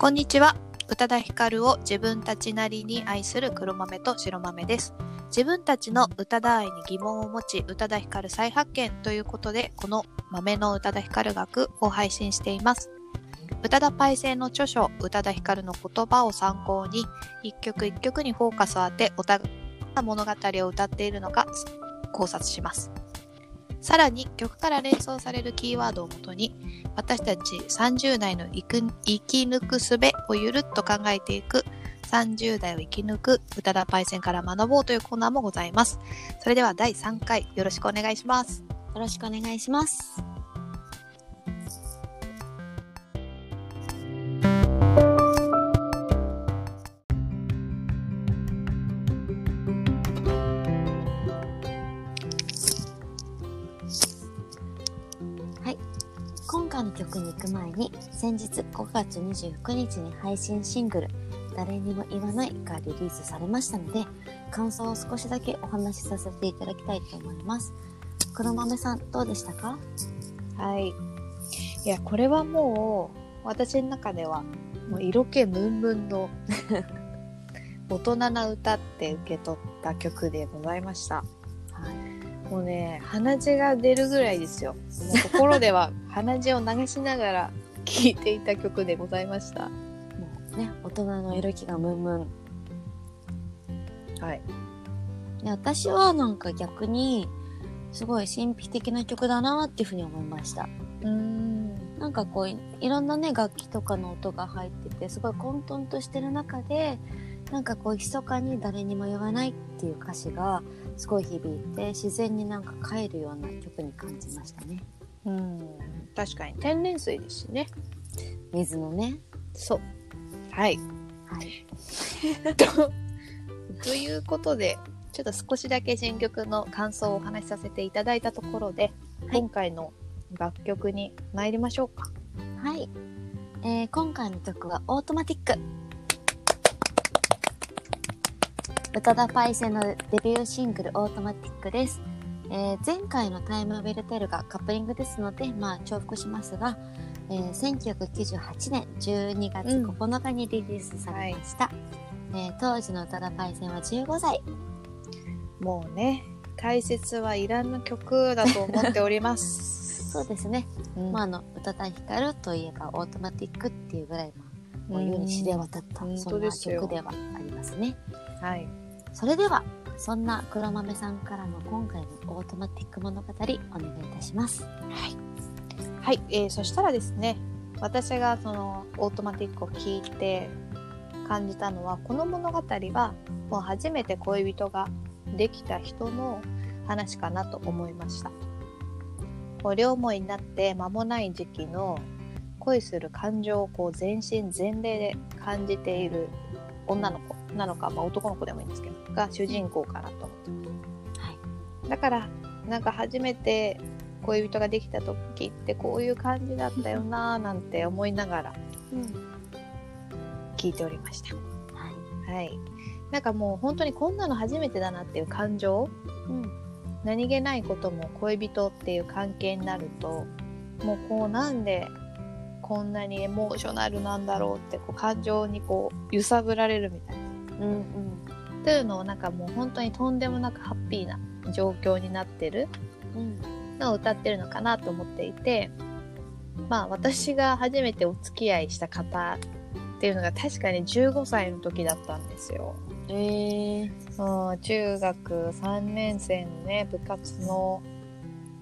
こんにちは。宇多田ヒカルを自分たちなりに愛する黒豆と白豆です。自分たちの宇多田愛に疑問を持ち、宇多田ヒカル再発見ということで、この豆の宇多田ヒカル学を配信しています。宇多田パイセンの著書、宇多田ヒカルの言葉を参考に、一曲一曲にフォーカスを当て、お互いが物語を歌っているのか考察します。さらに曲から連想されるキーワードをもとに私たち30代の生き抜く術をゆるっと考えていく30代を生き抜く宇多田パイセンから学ぼうというコーナーもございます。それでは第3回よろしくお願いします。よろしくお願いします。先日5月29日に配信シングル、誰にも言わないがリリースされましたので、感想を少しだけお話しさせていただきたいと思います。黒豆さん、どうでしたか？はい。いや、これはもう私の中ではもう色気ムンムンの 大人な歌って受け取った曲でございました。はい。もうね、鼻血が出るぐらいですよ。もう心では鼻血を流しながら聴いていた曲でございました。もうね、大人の色気がムンムン。はい。で私はなんか逆に、すごい神秘的な曲だなっていうふうに思いました。うーん。なんかこうい、いろんなね、楽器とかの音が入ってて、すごい混沌としてる中で、なんかこう、密かに誰にも言わないっていう歌詞が、すごい響いて、自然になんか帰るような曲に感じましたね。うん。確かに天然水ですしね。水のね。そう。はい。はい。とということで、ちょっと少しだけ新曲の感想をお話しさせていただいたところで、はい今回の楽曲に参りましょうか。はい。えー今回の曲はオートマティック。宇多田パイセンのデビューシングルオートマティックです。えー前回のタイムウェルテルがカップリングですので、まあ重複しますが、えー1998年12月うん9日にリリースされました。えー当時の宇多田パイセンは15歳。もうね、解説はいらん曲だと思っております。そうですね。うんまああの、宇多田ヒカルといえばオートマティックっていうぐらい、まあ、もう世に知れ渡った、うんそんな曲ではありますね。はい。それでは、そんな黒豆さんからの今回のオートマティック物語お願いいたします。はい、はいえーそしたらですね、私がそのオートマティックを聞いて感じたのは、この物語はもう初めて恋人ができた人の話かなと思いました。こう両思いになって間もない時期の恋する感情をこう全身全霊で感じている女の子なのか、まあ、男の子でもいいんですけどが主人公かなと思ってます。はい。だからなんか初めて恋人ができた時ってこういう感じだったよなーなんて思いながらうん。聞いておりました。はい。はい。なんかもう本当にこんなの初めてだなっていう感情うん。何気ないことも恋人っていう関係になるともうこうなんでこんなにエモーショナルなんだろうってこう感情にこう揺さぶられるみたいな。うんうん。というのをなんかもう本当にとんでもなくハッピーな状況になってるうん。のを歌ってるのかなと思っていてまあ私が初めてお付き合いした方っていうのが確かに15歳の時だったんですよ。えー。うん中学3年生のね部活の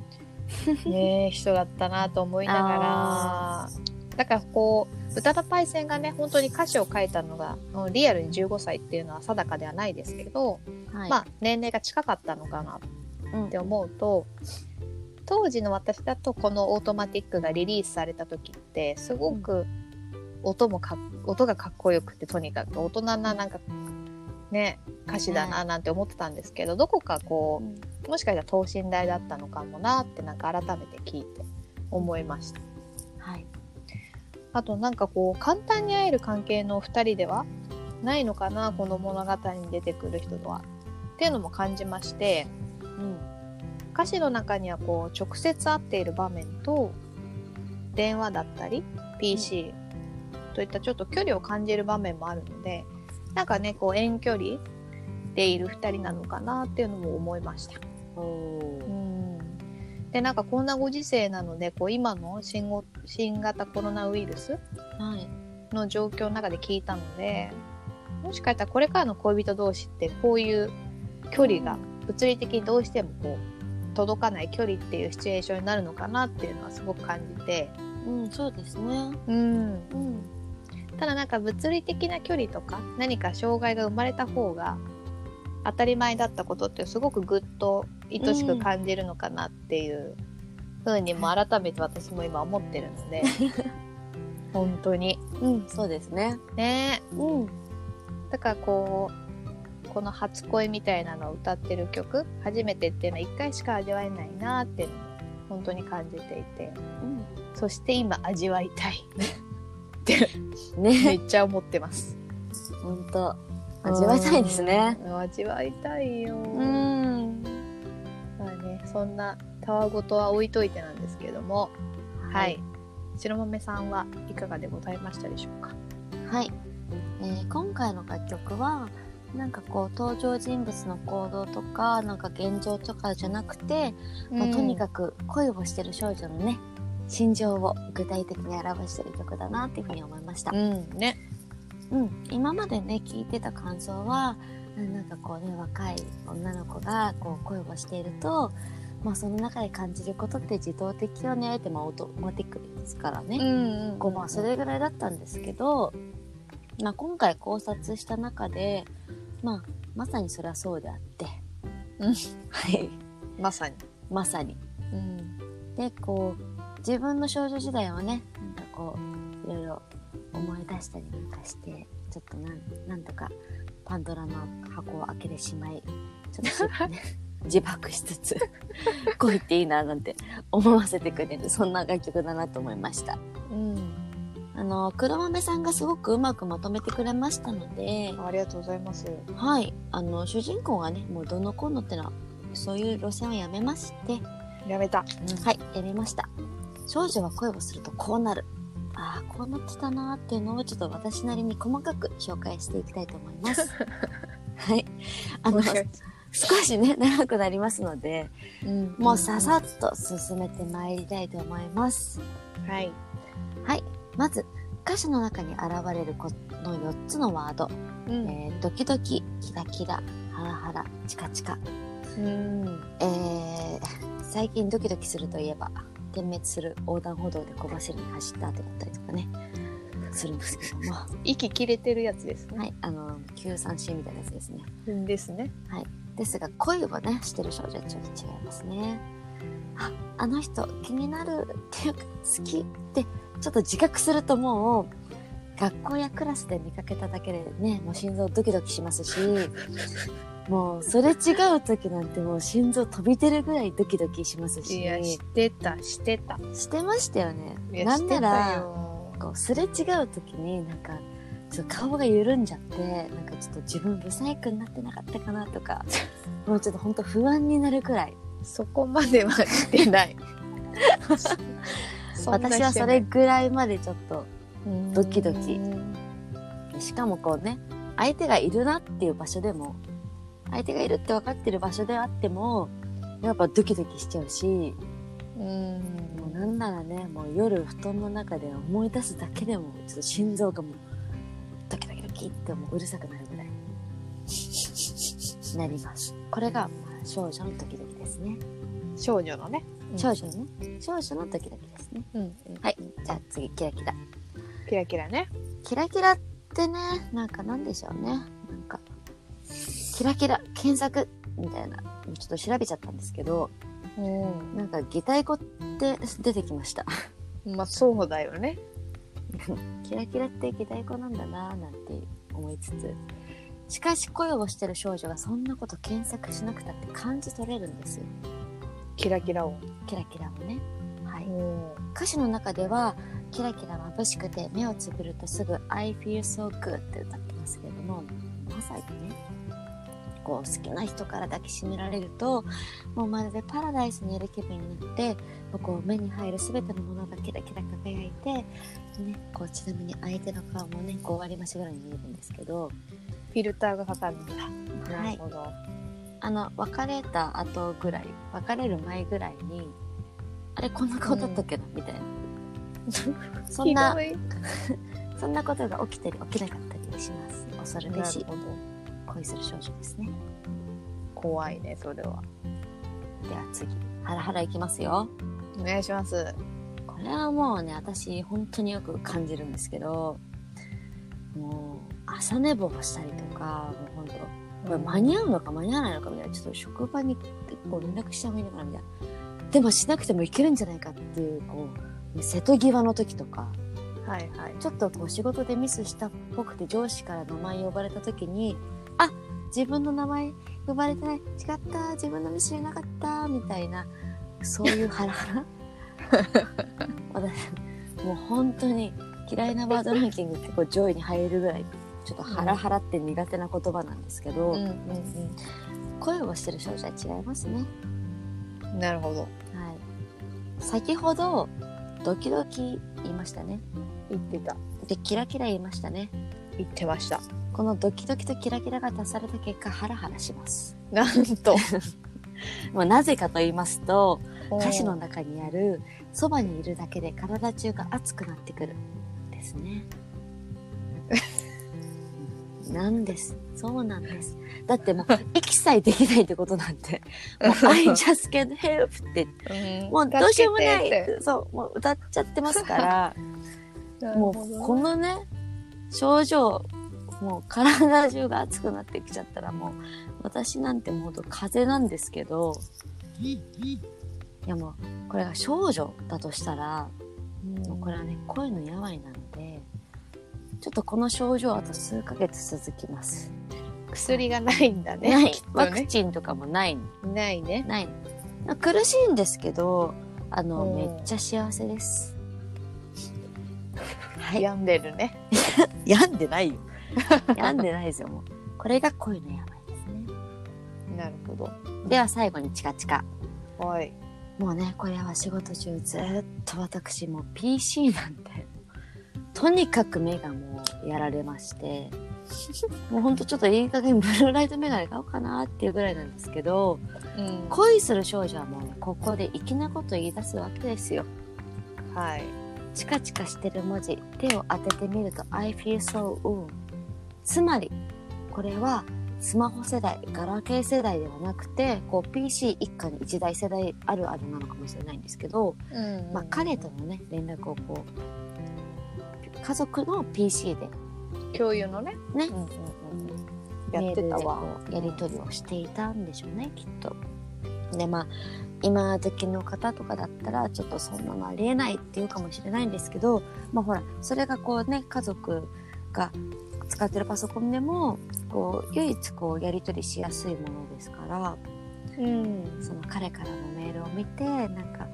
ね人だったなと思いながらだからこう宇多田パイセンがね本当に歌詞を書いたのがうんリアルに15歳っていうのは定かではないですけど、はい。まあ年齢が近かったのかなうん。って思うと当時の私だとこのオートマティックがリリースされた時ってすごく音もかっ音がかっこよくてとにかく大人ななんかね歌詞だななんて思ってたんですけどどこかこうん。うもしかしたら等身大だったのかもなってなんか改めて聞いて思いました。はい。あとなんかこう簡単に会える関係の2人ではないのかなこの物語に出てくる人とはっていうのも感じましてうん。歌詞の中にはこう直接会っている場面と電話だったり PC といったちょっと距離を感じる場面もあるのでなんかねこう遠距離でいる2人なのかなっていうのも思いました。うんでなんかこんなご時世なのでこう今の新ご新型コロナウイルスはい。の状況の中で聞いたのでもしかしたらこれからの恋人同士ってこういう距離が物理的にどうしてもこう届かない距離っていうシチュエーションになるのかなっていうのはすごく感じて、うん、そうですね。うん、うん。ただなんか物理的な距離とか何か障害が生まれた方が当たり前だったことってすごくぐっと愛しく感じるのかなっていうふうにも改めて私も今思ってるので 本当にうん、そうですね。ねうん。だからこうこの初恋みたいなのを歌ってる曲初めてっていうのは一回しか味わえないなっていうのも本当に感じていてうん。そして今味わいたいってめね、っちゃ思ってますほんと。味わいたいですね。うん味わいたいよ、うん。まあねそんなたわごとは置いといてなんですけどもはい、。白豆さんはいかがでございましたでしょうか？はい。えー今回の楽曲は、なんかこう、登場人物の行動とか、なんか現状とかじゃなくて、まあ、とにかく恋をしてる少女のね、心情を具体的に表してる曲だなっていうふうに思いました。うんねうん、今までね聞いてた感想はうんなんかこうね若い女の子がこう恋をしていると、まあ、その中で感じることって自動的よねって、まあ、オートマティックですからね、んこうまあそれぐらいだったんですけど、まあ、今回考察した中で、まあ、まさにそれはそうであって、うん。はい。まさに。まさに。うん。でこう自分の少女時代をねなんかこういろいろ思い出したりなんかしてちょっとなんなんとかパンドラの箱を開けてしまいちょっと 自爆しつつ恋っていいななんて思わせてくれるそんな楽曲だなと思いました。うん。あの黒豆さんがすごくうまくまとめてくれましたのでありがとうございます。はい。あの主人公がねもうどのこうのってのはそういう路線をやめまして。やめた、はい、やりました。少女は恋をするとこうなる。ああ、こうなってたなーっていうのをちょっと私なりに細かく紹介していきたいと思います。はい。あの、少しね、長くなりますので、うんもうささっと進めてまいりたいと思います。はいはい。まず、歌詞の中に現れるこの4つのワード。うんえードキドキ、キラキラ、ハラハラ、チカチカ。うんえー最近ドキドキするといえば点滅する横断歩道で小走りに走った後だったりとかね。するんですけども。は息切れてるやつですね、いあの Q3C みたいなやつですね。ですね。ですが恋をねしてる少女はちょっと違いますね。ああの人気になるっていうか好きってちょっと自覚するともう学校やクラスで見かけただけでねもう心臓ドキドキしますし もうそれ違う時なんてもう心臓飛び出るぐらいドキドキしますし。いやしてたしてた。してましたよね。いやなんならよ。こうすれ違う時になんかちょっと顔が緩んじゃってなんかちょっと自分ブサイクになってなかったかなとか もうちょっと本当不安になるくらい。そこまではしてない。私はそれぐらいまでちょっとうんドキ。ドキしかもこうね相手がいるなっていう場所でも相手がいるって分かってる場所であってもやっぱドキドキしちゃうしうん。もうなんならねもう夜布団の中で思い出すだけでもちょっと心臓がもうドキドキドキってもううるさくなるぐらい。なります。これが、まあ、少女のドキドキですね。少女のね。少女ね。少女のドキドキですね。うん。はい。じゃあ次キラキラ。キラキラね。キラキラってねなんかなんでしょうね。なんかキラキラ検索みたいな。ちょっと調べちゃったんですけどうん。なんか擬態語って出てきました。まあそうだよね。キラキラって擬態語なんだなぁなんて思いつつ。しかし恋をしてる少女がそんなこと検索しなくたって感じ取れるんですよ。キラキラを。キラキラをね。はい。うん。歌詞の中ではキラキラ眩しくて目をつぶるとすぐ I feel so good って歌ってますけれどもまさにねこう好きな人から抱きしめられるともうまるでパラダイスにいる気分になってこう目に入る全てのものがキラキラ輝いて、ね、こうちなみに相手の顔もね5割増しぐらいに見えるんですけど。フィルターがかかるんだ。はないるほど。あの別れた後ぐらい別れる前ぐらいにあれこんな顔だったっけな、みたいな。そんな そんなことが起きたり起きなかったりします。恐るべし。なるほど。恋する少女ですね怖いね、それは。では次ハラハラいきますよお願いします。これはもうね私本当によく感じるんですけどもう朝寝坊したりとかもう本当これ間に合うのか間に合わないのかみたいなちょっと職場に結構連絡した方がいいのかなみたいなでもしなくてもいけるんじゃないかっていうこう瀬戸際の時とかはいはい。ちょっとこう仕事でミスしたっぽくて上司から名前呼ばれた時にあ自分の名前呼ばれてない違った自分のミスじゃなかったみたいなそういうハラハラ？私もう本当に嫌いなワードランキングってこう上位に入るぐらいちょっとハラハラって苦手な言葉なんですけど、うんうん恋をしてる少女は違いますね。うん。なるほど。はい。先ほどドキドキ言いましたね。言ってた。でキラキラ言いましたね。言ってました。このドキドキとキラキラが足された結果ハラハラします。なんと。まあ、なぜかと言いますと歌詞の中にある「そばにいるだけで体中が熱くなってくる」ですね。なんです。そうなんです。だってもう息さえできないってことなんて もう「I just can't help」ってうんもうどうしようもないそうもう歌っちゃってますから もうこのね症状もう体中が熱くなってきちゃったらもう私なんてもうほんと風邪なんですけどいやもうこれが少女だとしたらもうこれはね声の病なのでちょっとこの症状あと数ヶ月続きます。薬がないんだね。ないきっとワクね。チンとかもないないね。ない苦しいんですけどあのうんめっちゃ幸せです。はい病んでるね。病んでないよ。病んでないですよ、もう。これが恋の病ですね。なるほど。では最後にチカチカ。はい。もうね、これは仕事中ずっと私もう PC なんて、とにかく目がもうやられまして、もうほんとちょっといい加減ブルーライトメガネ買おうかなっていうぐらいなんですけど、うん。恋する少女はもうね、ここで粋なこと言い出すわけですよ。はい。チカチカしてる文字、手を当ててみると I feel so warm。つまり、これはスマホ世代、ガラケー世代ではなくて、こう PC 一家に一台世代あるあるなのかもしれないんですけど、うんまあ彼とのね、連絡をこう、家族の PC で共有のね。ねうんうんうんやってたわ。やり取りをしていたんでしょうね、きっと。で、まあ、今時の方とかだったら、ちょっとそんなのありえないっていうかもしれないんですけど、まあほら、それがこうね、家族が使ってるパソコンでも、こう、唯一こう、やり取りしやすいものですから、うん。その彼からのメールを見て、なんか、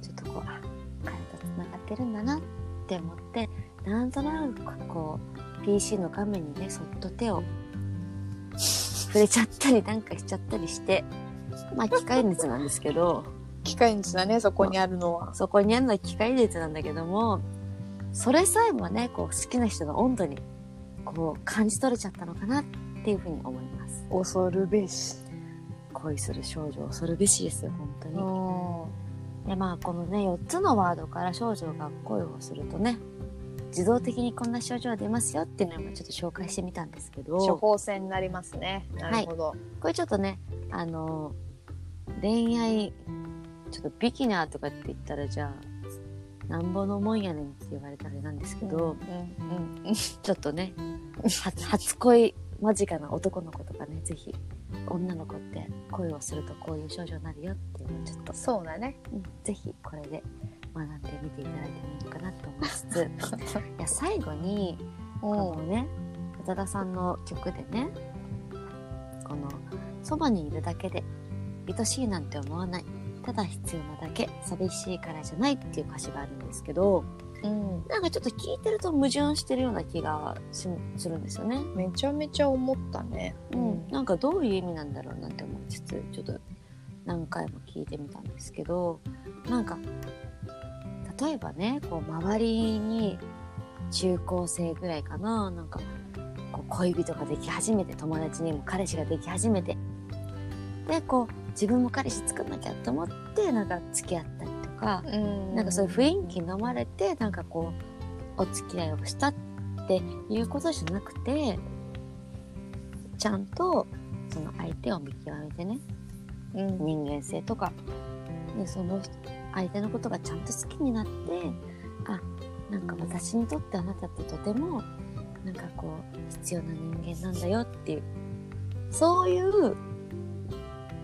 ちょっとこう、あ、彼と繋がってるんだなって思って、なんとなくこう、PC の画面にね、そっと手を触れちゃったりなんかしちゃったりして、まあ機械熱なんですけど、機械熱だね、そこにあるのは。そこにあるのは機械熱なんだけども、それさえもね、こう好きな人の温度に、こう感じ取れちゃったのかなっていうふうに思います。恐るべし。恋する少女恐るべしですよ、本当に。うん。でまあこのね4つのワードから少女が恋をするとね自動的にこんな症状が出ますよっていうのを今ちょっと紹介してみたんですけど処方箋になりますね。なるほど。これちょっとねあの恋愛ちょっとビギナーとかって言ったらじゃあなんぼのもんやねんって言われたらあれなんですけど、うんうんうん。ちょっとね初初恋間近な男の子とかねぜひ女の子って恋をするとこういう症状になるよっていうのをちょっとそうだね。うんぜひこれで学んでみていただいてもいいのかなと思いつつ いや最後にこのね宇多田さんの曲でねこの「そばにいるだけで愛しいなんて思わないただ必要なだけ寂しいからじゃない」っていう歌詞があるんですけどうん、なんかちょっと聞いてると矛盾してるような気がしするんですよね。めちゃめちゃ思ったね。うん、なんかどういう意味なんだろうなんて思いつつちょっと何回も聞いてみたんですけどなんか例えばねこう周りに中高生ぐらいかななんかこう恋人ができ始めて友達にも彼氏ができ始めてでこう自分も彼氏作んなきゃと思ってなんか付き合ったりとか、うん、なんかそういう雰囲気に飲まれてなんかこうお付き合いをしたっていうことじゃなくてちゃんとその相手を見極めてねうん、人間性とかでその相手のことがちゃんと好きになってあなんか私にとってあなたってとてもなんかこう必要な人間なんだよっていうそういう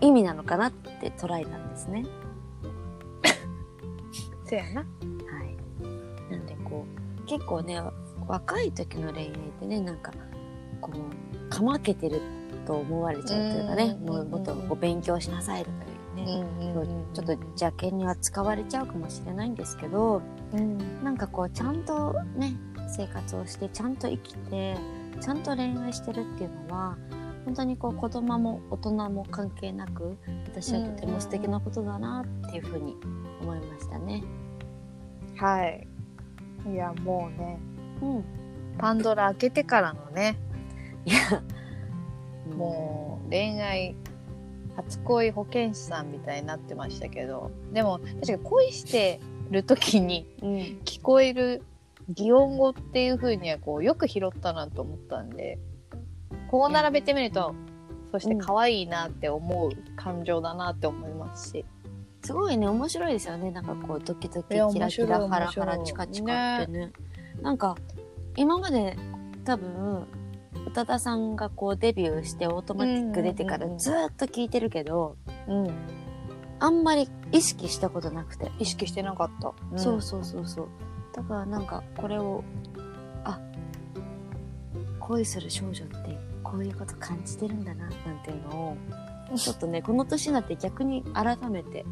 意味なのかなって捉えたんですね。せやな。はい。なんでこう、結構ね、若い時の恋愛ってね、なんか、こう、かまけてると思われちゃうというかね、うんもうもっとこう勉強しなさいとかいうね、ちょっと邪険には使われちゃうかもしれないんですけど、うん、なんかこう、ちゃんとね、生活をして、ちゃんと生きて、ちゃんと恋愛してるっていうのは、本当にこう子供も大人も関係なく私はとても素敵なことだなっていうふうに思いましたね。はい。いや、もうね、うん。パンドラ開けてからのね、いや、もう恋愛、初恋保健師さんみたいになってましたけど、でも確かに恋してる時にうん、聞こえる擬音語っていう風にはこうよく拾ったなと思ったんで、こう並べてみると、そして可愛いなって思う感情だなって思いますし。すごいね、面白いですよね。なんかこう、ドキドキ、キラキラ、ハラハラ、チカチカってね。なんか、今まで多分、宇多田さんがこうデビューしてオートマティック出てからずーっと聞いてるけど、うん。あんまり意識したことなくて。意識してなかった。そうそうそうそう。だからなんかこれを、あ、恋する少女ってこういうこと感じてるんだな、なんていうのを、ちょっとね、この年になって逆に改めて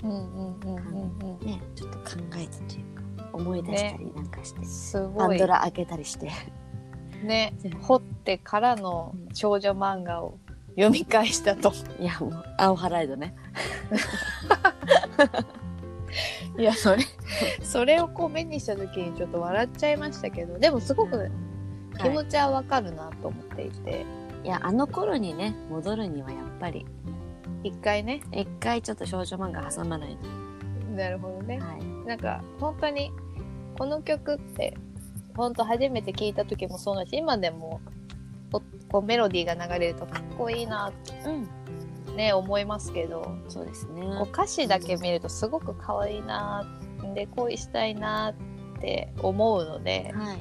ちょっと考えたというか、思い出したりなんかして、うん。すパごいンド。ラ開けたりして。ね、掘ってからの少女漫画を読み返したと。いや、もう、青ハライドね。いや、それ、それをこう目にした時にちょっと笑っちゃいましたけど、でもすごく気持ちはわかるなと思っていて、いや、あの頃にね、戻るにはやっぱり、一回ね、一回ちょっと少女漫画挟まないなるほどねと。。はい。なんか、本当に、この曲って、本当初めて聞いた時もそうだし、今でも、ここうメロディーが流れるとかっこいいなうん。ってね、思いますけど、そうですね。こう歌詞だけ見るとすごく可愛いなで恋したいなって思うのではい。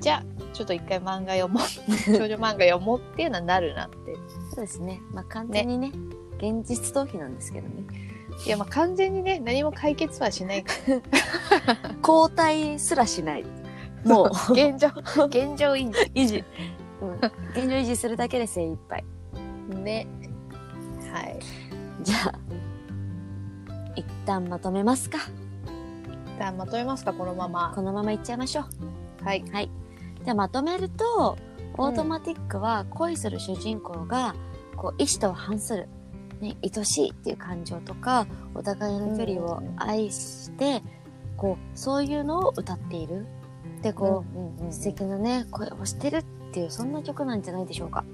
じゃあちょっと一回漫画読もう 少女漫画読もうっていうのはなるなってそうですね。まあ、完全にね、現実逃避なんですけどね。いやまあ完全にね何も解決はしないか 交代すらしない。もう、ら現状 現状維維持。うん。現状維持するだけで精一杯。持ねはいじゃあ、一旦まとめますか。一旦まとめますかこのままこのままいっちゃいましょう。はい。じゃあまとめると、オートマティックは恋する主人公が、こう、意志とは反する、ね、愛しいっていう感情とか、お互いの距離を愛して、こう、そういうのを歌っている。で、こうんうんうう、ん。素敵なね、声をしてるっていう、そんな曲なんじゃないでしょうか。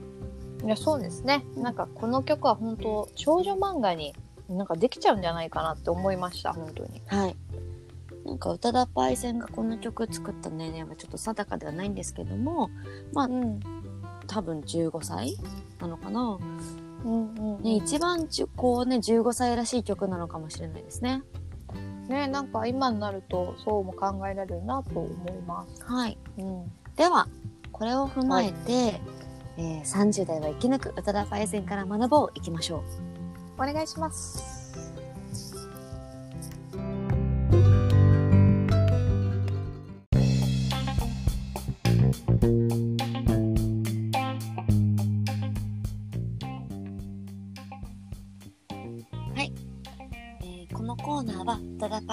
いやそうですね。なんかこの曲は本当少女漫画になんかできちゃうんじゃないかなって思いました本当に。はい。なんか、宇多田パイセンがこの曲作った年齢はちょっと定かではないんですけども、うん多分15歳なのかな。うんうんね、一番こうね、15歳らしい曲なのかもしれないですね。ねなんか今になるとそうも考えられるなと思います。はい。うん、では、これを踏まえて、えー30代は生き抜く宇多田パイセンから学ぼういきましょう。お願いします。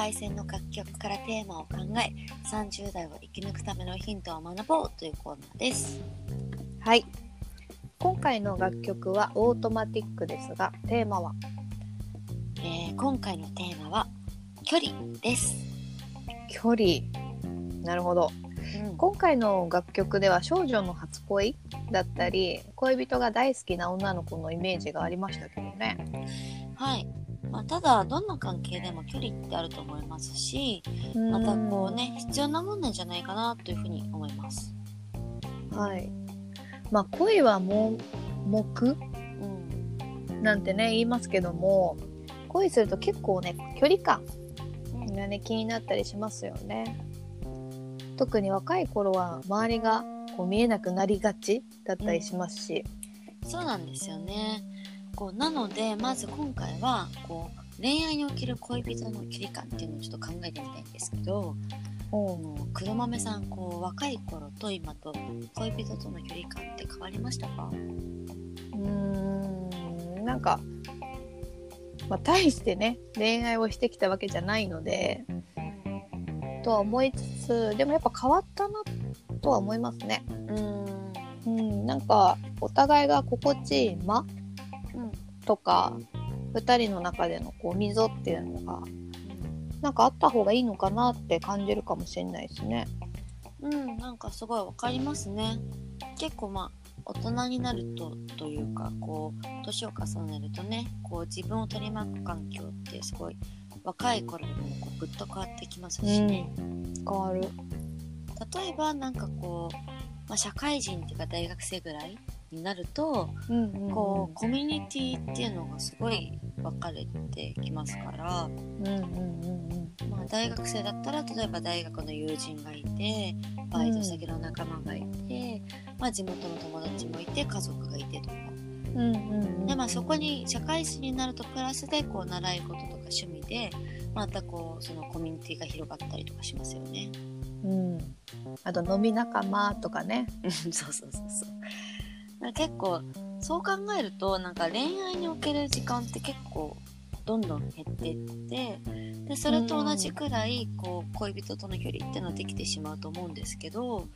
えーこのコーナーは宇多田パイセンの楽曲からテーマを考え30代を生き抜くためのヒントを学ぼうというコーナーです。はい。今回の楽曲はオートマティックですがテーマは？えー今回のテーマは距離です、距離。なるほど。うん。今回の楽曲では少女の初恋だったり恋人が大好きな女の子のイメージがありましたけどね。はい、まあ、ただどんな関係でも距離ってあると思いますしまたこうね必要なもんなんじゃないかなというふうに思います。はい。まあ恋はも目？うん。なんてね言いますけども恋すると結構ね距離感がね気になったりしますよね。特に若い頃は周りがこう見えなくなりがちだったりしますし、そうなんですよねこうなのでまず今回はこう恋愛における恋人の距離感っていうのをちょっと考えてみたいんですけど黒豆さんこう若い頃と今と恋人との距離感って変わりましたか？うーんなんか、まあ、大してね恋愛をしてきたわけじゃないのでとは思いつつでもやっぱ変わったなとは思いますね。うん。うん、なんかお互いが心地いい間うんとか2人の中でのこう溝っていうのがなんかあった方がいいのかなって感じるかもしれないですね。うん、なんかすごいわかりますね。結構まあ大人になるとというかこう年を重ねるとねこう自分を取り巻く環境ってすごい若い頃よりもこうぐっと変わってきますしね、変わる。例えばなんかこう、まあ、社会人っていうか大学生ぐらいになるとうんうんうんこうコミュニティっていうのがすごい分かれてきますから、うんうんうんうんまあ、大学生だったら例えば大学の友人がいてバイト先の仲間がいて、まあ、地元の友達もいて家族がいてとかうんうんうんで、まあ、そこに社会人になるとプラスでこう習い事とか趣味でまたこうそのコミュニティが広がったりとかしますよね。うん、あと飲み仲間とかね。う んそうそうそうそう。結構そう考えるとなんか恋愛における時間って結構どんどん減ってってでそれと同じくらいこう恋人との距離ってのはできてしまうと思うんですけど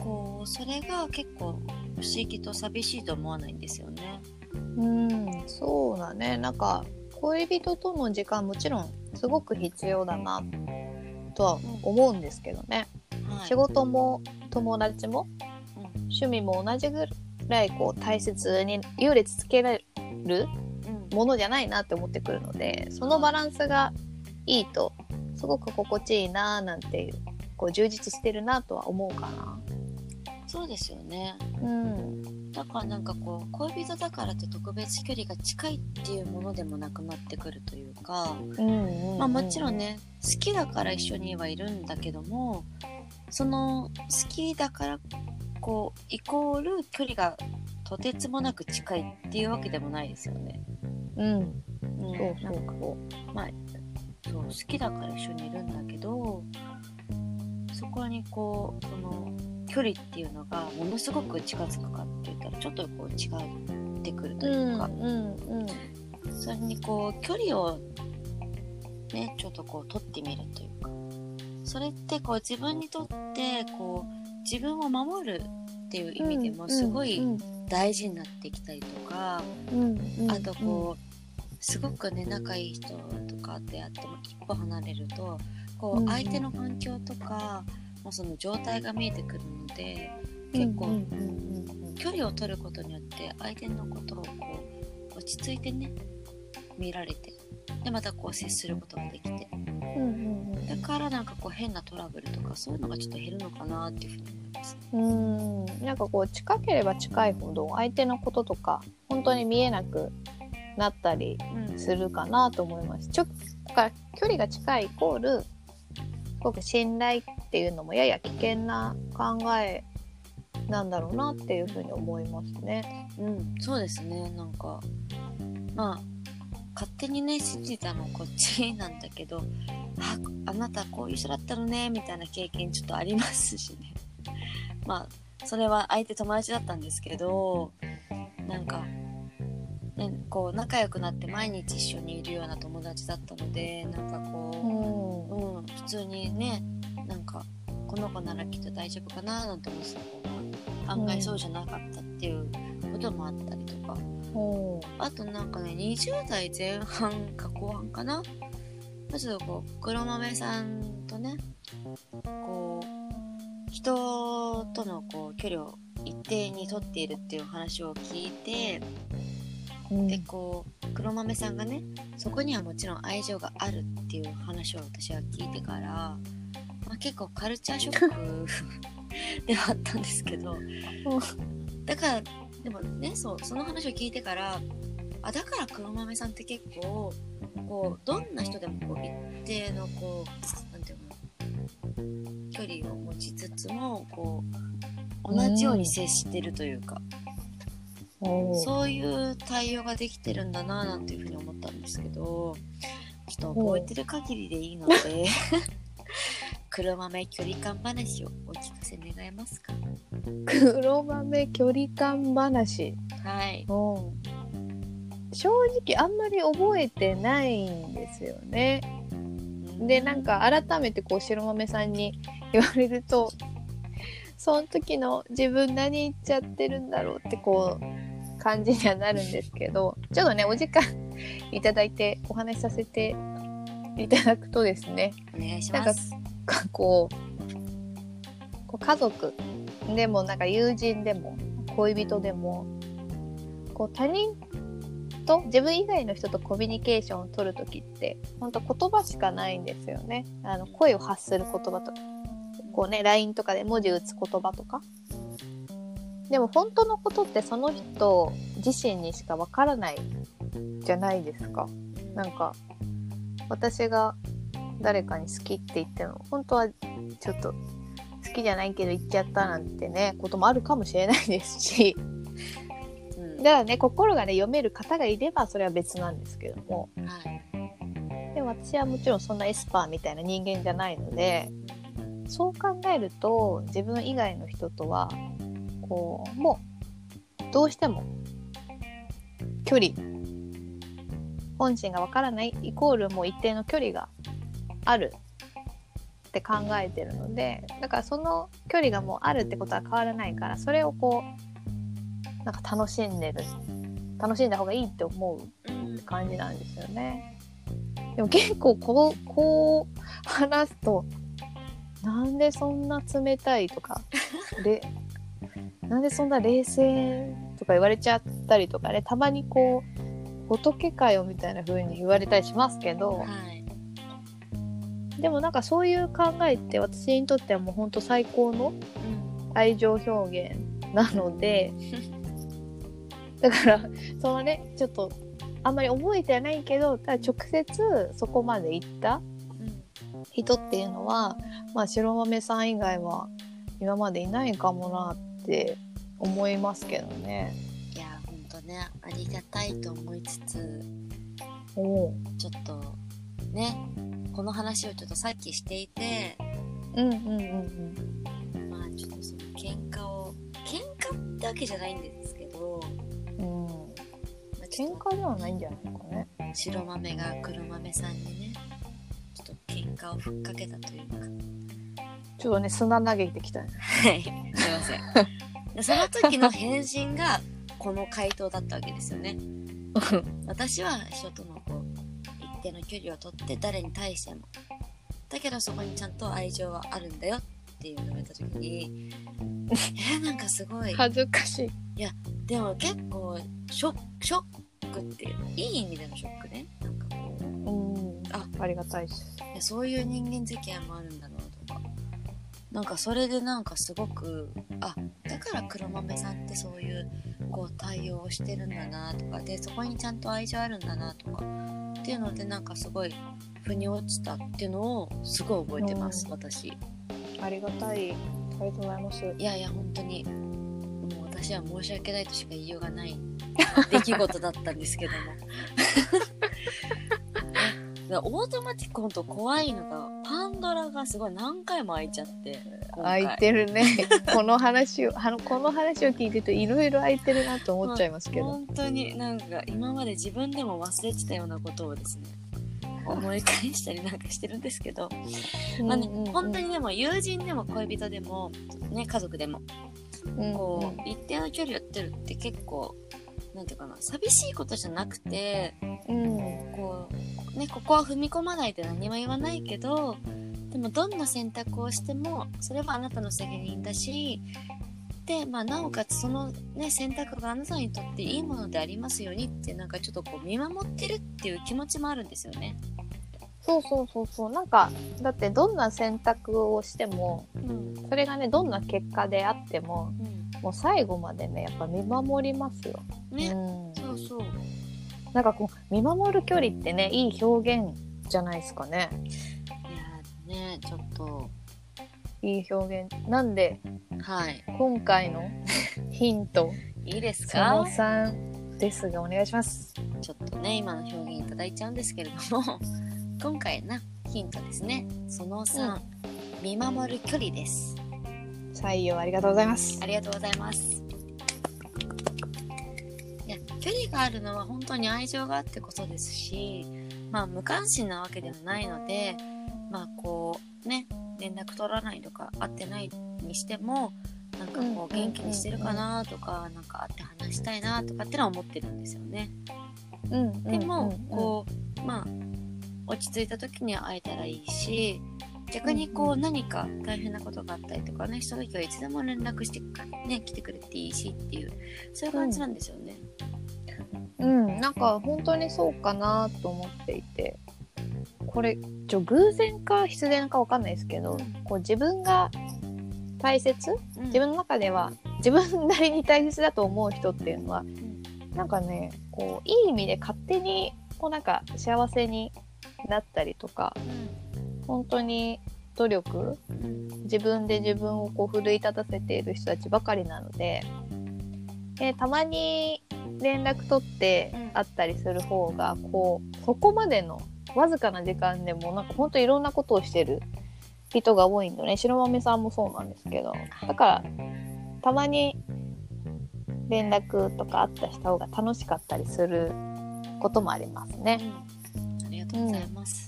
こうそれが結構不思議と寂しいと思わないんですよね。うん、そうだね。なんか恋人との時間もちろんすごく必要だなとは思うんですけどね。はい、仕事も友達もうん趣味も同じぐらいこう大切に優劣つけられるうんものじゃないなって思ってくるのでそのバランスがいいとすごく心地いいななんていうこう充実してるなとは思うかな。そうですよね。うん、だからなんかこう恋人だからって特別距離が近いっていうものでもなくなってくるというか、うんうんまあもちろんね好きだから一緒にはいるんだけどもその好きだからこうイコール距離がとてつもなく近いっていうわけでもないですよね。うん、うん、そうそうなんかこうまあそう好きだから一緒にいるんだけどそこにこうその距離っていうのがものすごく近づくかって言ったらちょっとこう違ってくるというか、うんうん。それにこう距離をねちょっとこう取ってみるというか。それってこう自分にとってこう自分を守るっていう意味でもすごい大事になってきたりとか、あとこうすごくね仲いい人とか出会っても一歩離れるとこう相手の環境とか、もうその状態が見えてくるので結構距離を取ることによって相手のことをこう落ち着いてね見られてでまたこう接することができて。だからなんかこう変なトラブルとかそういうのがちょっと減るのかなっていうふうに。うんなんかこう近ければ近いほど相手のこととか本当に見えなくなったりするかなと思います。ちょだから距離が近いイコールすごく信頼っていうのもやや危険な考えなんだろうなっていうふうに思いますね。うん、そうですねなんかまあ勝手にね信じたのこっちなんだけどああなたこういう人だったのねみたいな経験ちょっとありますしねまあそれは相手友達だったんですけどなんかね、こう仲良くなって毎日一緒にいるような友達だったのでなんかこう、うん、普通にねなんかこの子ならきっと大丈夫かななんて思ってた子が案外そうじゃなかったっていうこともあったりとか、あとなんかね20代前半か後半かな。ちょっとこう黒豆さんとねこう人とのこう距離を一定にとっているっていう話を聞いて、うん、でこう黒豆さんがねそこにはもちろん愛情があるっていう話を私は聞いてから、まあ、結構カルチャーショック ではあったんですけどだからでもねそうその話を聞いてからあだから黒豆さんって結構こうどんな人でもこう一定のこう距離を持ちつつもこう同じように接してるというか、うん、そういう対応ができてるんだななんていうふうに思ったんですけどちょっと覚えてる限りでいいので 黒豆距離感話をお聞かせ願えますか？黒豆距離感話。はい。正直あんまり覚えてないんですよねでなんか改めてこう白豆さんに言われるとその時の自分何言っちゃってるんだろうってこう感じにはなるんですけどちょっとねお時間いただいてお話しさせていただくとですねお願いします。かこうこう家族でもなんか友人でも恋人でもこう他人と自分以外の人とコミュニケーションを取る時って本当言葉しかないんですよね。あの声を発する言葉とか。こうね LINE とかで文字打つ言葉とか。でも本当のことってその人自身にしかわからないじゃないですか。なんか私が誰かに好きって言っても本当はちょっと好きじゃないけど言っちゃったなんてねこともあるかもしれないですし、からね心がね読める方がいればそれは別なんですけども、はい、でも私はもちろんそんなエスパーみたいな人間じゃないのでそう考えると自分以外の人とはこうもうどうしても距離本心がわからないイコールもう一定の距離があるって考えてるのでだからその距離がもうあるってことは変わらないからそれをこうなんか楽しんでる。楽しんだ方がいいって思うって感じなんですよね。でも結構こうこう話すとなんでそんな冷たいとか でなんでそんな冷静とか言われちゃったりとかねたまにこう仏かよみたいな風に言われたりしますけど、はい。でもなんかそういう考えって私にとってはもうほんと最高の愛情表現なので、だからそのねちょっとあんまり覚えてはないけどただ直接そこまで行った人っていうのは、まあ、白豆さん以外は今までいないかもなって思いますけどね。いやほんとねありがたいと思いつつおちょっとねこの話をちょっとさっきしていて、うんうんうんうん。まあちょっとその喧嘩を、喧嘩ってわけじゃないんです喧嘩ではないんじゃないかね。白豆が黒豆さんにね、ちょっと喧嘩をふっかけたというか。ちょっとね、砂投げてきたね。はい、すいません。でその時の返信が、この回答だったわけですよね。私は人との定の距離をとって誰に対してもだけどそこにちゃんと愛情はあるんだよっていうのを言われた時にえなんかすごい恥ずかしいいやでも結構ショショックっていういい意味でのショックね。なんかこう。うん。あありがたいしいやそういう人間付き合いもあるんだなとか。なんかそれでなんかすごくあだから黒豆さんってそういうこう対応をしてるんだなとか。でそこにちゃんと愛情あるんだなとか。っていうのでなんかすごい腑に落ちたっていうのをすごい覚えてます、うん、私。ありがたい。ありがとうございます。いやいや本当に。もう私は申し訳ないとしか言いようがない出来事だったんですけども。オートマティック本当怖いのがパンドラががすごい何回も開いちゃって今空回いてるね。この話をあのこの話を聞いてるといろいろ空いてるなと思っちゃいますけど、本当になんか今まで自分でも忘れてたようなことをですね思い返したりなんかしてるんですけど、まあねうんうんうん。本当にでも友人でも恋人でも、ね、家族でもうん。こう、一定の距離を取るって結構なんていうかな寂しいことじゃなくてうん。こう、ね、ここは踏み込まないで何も言わないけどでもどんな選択をしてもそれはあなたの責任だしで、まあ、なおかつその、ね、選択があなたにとっていいものでありますようにってなんかちょっとこう見守ってるっていう気持ちもあるんですよね。そうそうそうそう。なんかだってどんな選択をしてもうん。それがねどんな結果であってももう最後までねやっぱ見守りますよ。ね、うん、そうそう。なんかこう見守る距離ってねいい表現じゃないですかね。いやねちょっと。いい表現。なんではい。今回の ヒントいいですそのか3ですがお願いします。ちょっとね今の表現いただいちゃうんですけれども。今回なヒントですね。その3、見守る距離です採用ありがとうございますあ。りがとうございますいや距離があるのは本当に愛情があってこそですしまあ無関心なわけではないのでまあこうね連絡取らないとか会ってないにしてもなんかこううん元気にしてるかなとかなんか会って話したいなとかってのは思ってるんですよね。うんでも、こうまあ落ち着いた時には会えたらいいし逆にこう何か大変なことがあったりとかねした時はいつでも連絡してかね来てくれていいしっていうそういう感じなんですよね。うん、うん、なんか本当にそうかなと思っていてこれちょ偶然か必然かわかんないですけどこう自分が大切うん。自分の中では自分なりに大切だと思う人っていうのはなんかねこういい意味で勝手にこうなんか幸せになったりとか本当に努力自分で自分をこう奮い立たせている人たちばかりなのででたまに連絡取ってうん会ったりする方がこうそこまでのわずかな時間でもなんか本当いろんなことをしてる人が多いんでね白豆さんもそうなんですけどだからたまに連絡とかあったした方が楽しかったりすることもありますね。うんありがとうございます。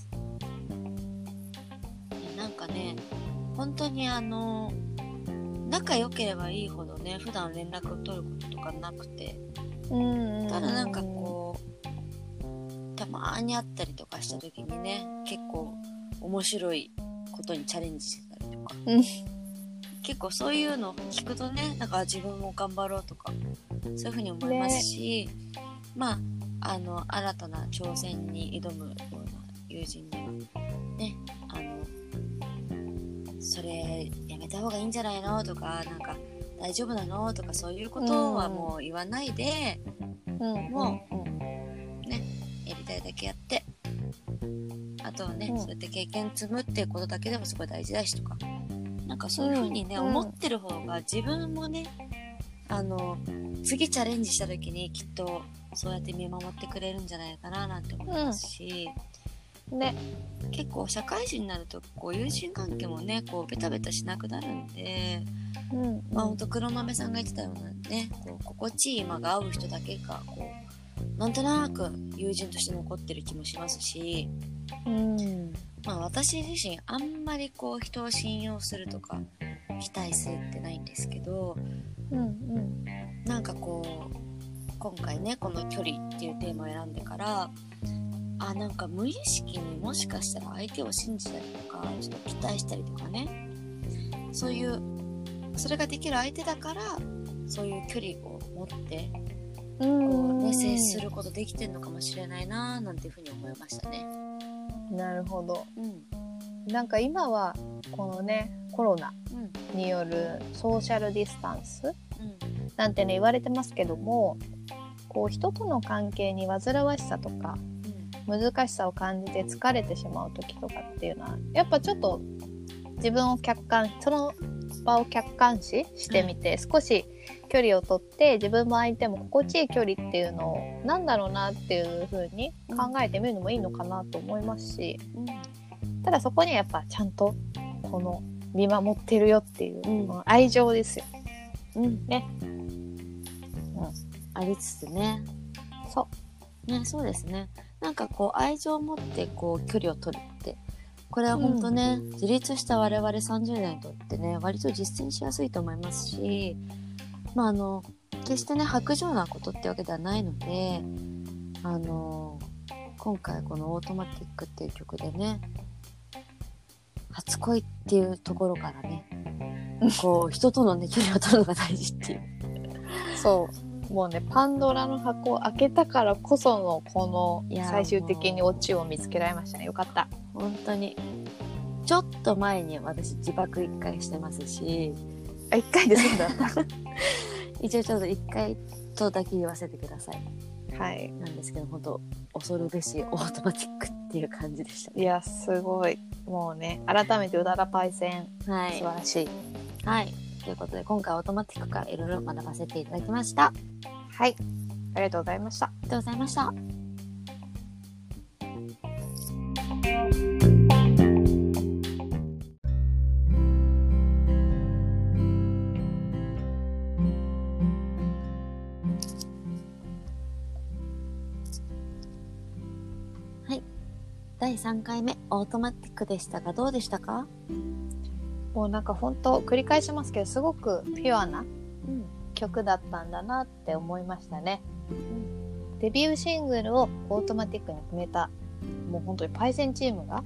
いやなんかね本当にあの仲良ければいいほどね普段連絡を取ることとかなくて。うんただなんかこうたまーに会ったりとかした時にね結構面白いことにチャレンジしてたりとか、うん。結構そういうのを聞くとねなんか自分も頑張ろうとかそういうふうに思いますし、まああの新たな挑戦に挑むような友人にはねそれやめた方がいいんじゃないの？とかなんか大丈夫なの？とかそういうことはもう言わないで、うん。もうん。やりたいだけやって。あとはね、うん。そうやって経験積むっていうことだけでもすごい大事だしとか。なんかそういうふうにね、うん。思ってる方が自分もねあの次チャレンジした時にきっとそうやって見守ってくれるんじゃないかななんて思いますし、ね結構社会人になるとこう友人関係もねこうベタベタしなくなるんで、うんまあほんと黒豆さんが言ってたようなねこう心地いい今が合う人だけがこうなんとなく友人として残ってる気もしますし、うん。まあ、私自身あんまりこう人を信用するとか期待するってないんですけどうんうん。なんかこう今回ねこの距離っていうテーマを選んでからあなんか無意識にもしかしたら相手を信じたりとかちょっと期待したりとかね。そういうそれができる相手だからそういう距離を持ってこう、ね、接することできてるのかもしれないななんていうふうに思いましたね。なるほど。うん。なんか今はこのねコロナうん。によるソーシャルディスタンスうん。なんてね言われてますけどもこう人との関係に煩わしさとか難しさを感じて疲れてしまう時とかっていうのはやっぱちょっと自分を客観その場を客観視してみて、少し距離をとって自分も相手も心地いい距離っていうのをなんだろうなっていう風に考えてみるのもいいのかなと思いますしうんただそこにはやっぱちゃんとこの見守ってるよっていう、うん愛情ですよ。うん。ね。ありつつね。そね、そうですね。なんかこう、愛情を持ってこう、距離を取るって。これは本当ね、自立した我々30代にとってね、割と実践しやすいと思いますし、まああの、決してね、白状なことってわけではないので、あの、今回このオートマティックっていう曲でね、初恋っていうところからね、こう、人とのね、距離を取るのが大事っていう。そう。もうね、パンドラの箱を開けたからこその、この最終的にオチを見つけられましたね。よかった。本当に。ちょっと前に私自爆一回してますし、あ、一回で済んだ。一応ちょっと一回とだけ言わせてください。はい。なんですけど、本当恐るべしオートマティックっていう感じでしたね。いや、すごい。もうね、改めてうだらパイセン、はい素晴。らしい。はい。ということで、今回オートマティックからいろいろ学ばせていただきました。あはい。ありがとうございました。りがとうございました。はい。第3回目、オートマティックでしたが、どうでしたか？もうなんか本当繰り返しますけど、すごくピュアなうん。曲だったんだなって思いましたね。デビューシングルをオートマティックに決めた、もう本当にパイセンチームが、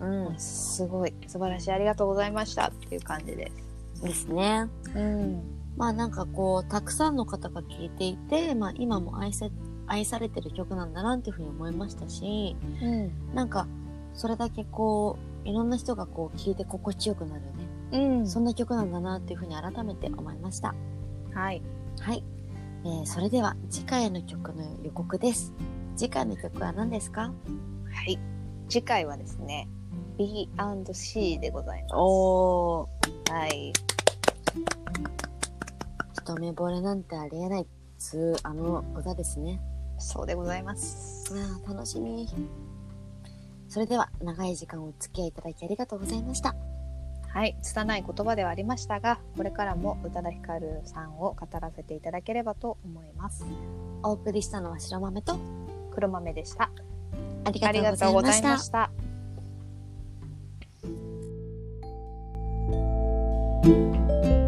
うん。すごい素晴らしいありがとうございましたっていう感じです。ですね。うん。まあなんかこう、たくさんの方が聴いていて、まあ今も愛さ愛されてる曲なんだなっていうふうに思いましたし、うん。なんかそれだけこう、いろんな人がこう聴いて心地よくなるね。うん。そんな曲なんだなっていうふうに改めて思いました。はい。はい。えー、それでは次回の曲の予告です。次回の曲は何ですか？はい。次回はですね、B&C でございます。おー。はい。一目惚れなんてありえないっつうあの歌ですね。そうでございます。あー楽しみ。それでは長い時間お付き合いいただきありがとうございました。はい。拙い言葉ではありましたが、これからも宇多田ヒカルさんを語らせていただければと思います。お送りしたのは白豆と黒豆でした。ありがとうございましたがとうございま。した。「